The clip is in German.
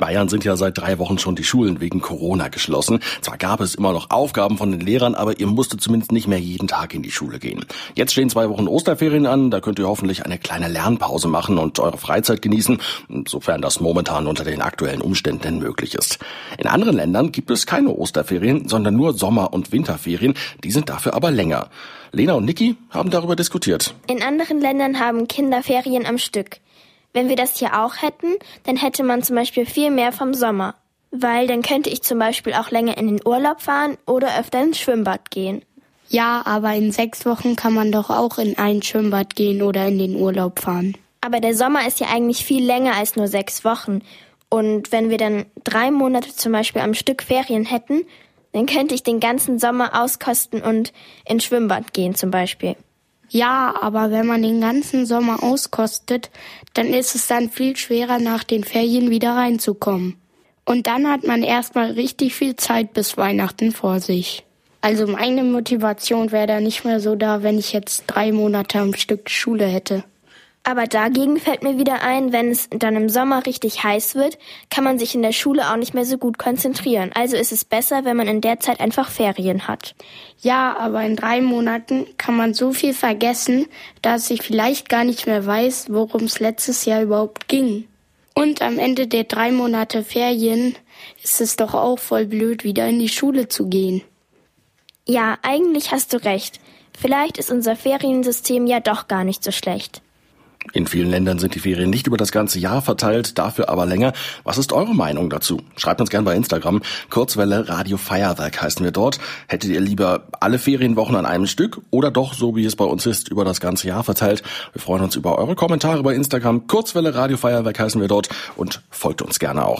In Bayern sind ja seit drei Wochen schon die Schulen wegen Corona geschlossen. Zwar gab es immer noch Aufgaben von den Lehrern, aber ihr musstet zumindest nicht mehr jeden Tag in die Schule gehen. Jetzt stehen zwei Wochen Osterferien an, da könnt ihr hoffentlich eine kleine Lernpause machen und eure Freizeit genießen, sofern das momentan unter den aktuellen Umständen möglich ist. In anderen Ländern gibt es keine Osterferien, sondern nur Sommer- und Winterferien, die sind dafür aber länger. Lena und Niki haben darüber diskutiert. In anderen Ländern haben Kinder Ferien am Stück. Wenn wir das hier auch hätten, dann hätte man zum Beispiel viel mehr vom Sommer. Weil dann könnte ich zum Beispiel auch länger in den Urlaub fahren oder öfter ins Schwimmbad gehen. Ja, aber in sechs Wochen kann man doch auch in ein Schwimmbad gehen oder in den Urlaub fahren. Aber der Sommer ist ja eigentlich viel länger als nur sechs Wochen. Und wenn wir dann drei Monate zum Beispiel am Stück Ferien hätten, dann könnte ich den ganzen Sommer auskosten und ins Schwimmbad gehen zum Beispiel. Ja, aber wenn man den ganzen Sommer auskostet, dann ist es dann viel schwerer, nach den Ferien wieder reinzukommen. Und dann hat man erstmal richtig viel Zeit bis Weihnachten vor sich. Also meine Motivation wäre da nicht mehr so da, wenn ich jetzt drei Monate am Stück Schule hätte. Aber dagegen fällt mir wieder ein, wenn es dann im Sommer richtig heiß wird, kann man sich in der Schule auch nicht mehr so gut konzentrieren. Also ist es besser, wenn man in der Zeit einfach Ferien hat. Ja, aber in drei Monaten kann man so viel vergessen, dass ich vielleicht gar nicht mehr weiß, worum es letztes Jahr überhaupt ging. Und am Ende der drei Monate Ferien ist es doch auch voll blöd, wieder in die Schule zu gehen. Ja, eigentlich hast du recht. Vielleicht ist unser Feriensystem ja doch gar nicht so schlecht. In vielen Ländern sind die Ferien nicht über das ganze Jahr verteilt, dafür aber länger. Was ist eure Meinung dazu? Schreibt uns gerne bei Instagram. Kurzwelle Radio Feuerwerk heißen wir dort. Hättet ihr lieber alle Ferienwochen an einem Stück oder doch, so wie es bei uns ist, über das ganze Jahr verteilt? Wir freuen uns über eure Kommentare bei Instagram. Kurzwelle Radio Feuerwerk heißen wir dort und folgt uns gerne auch.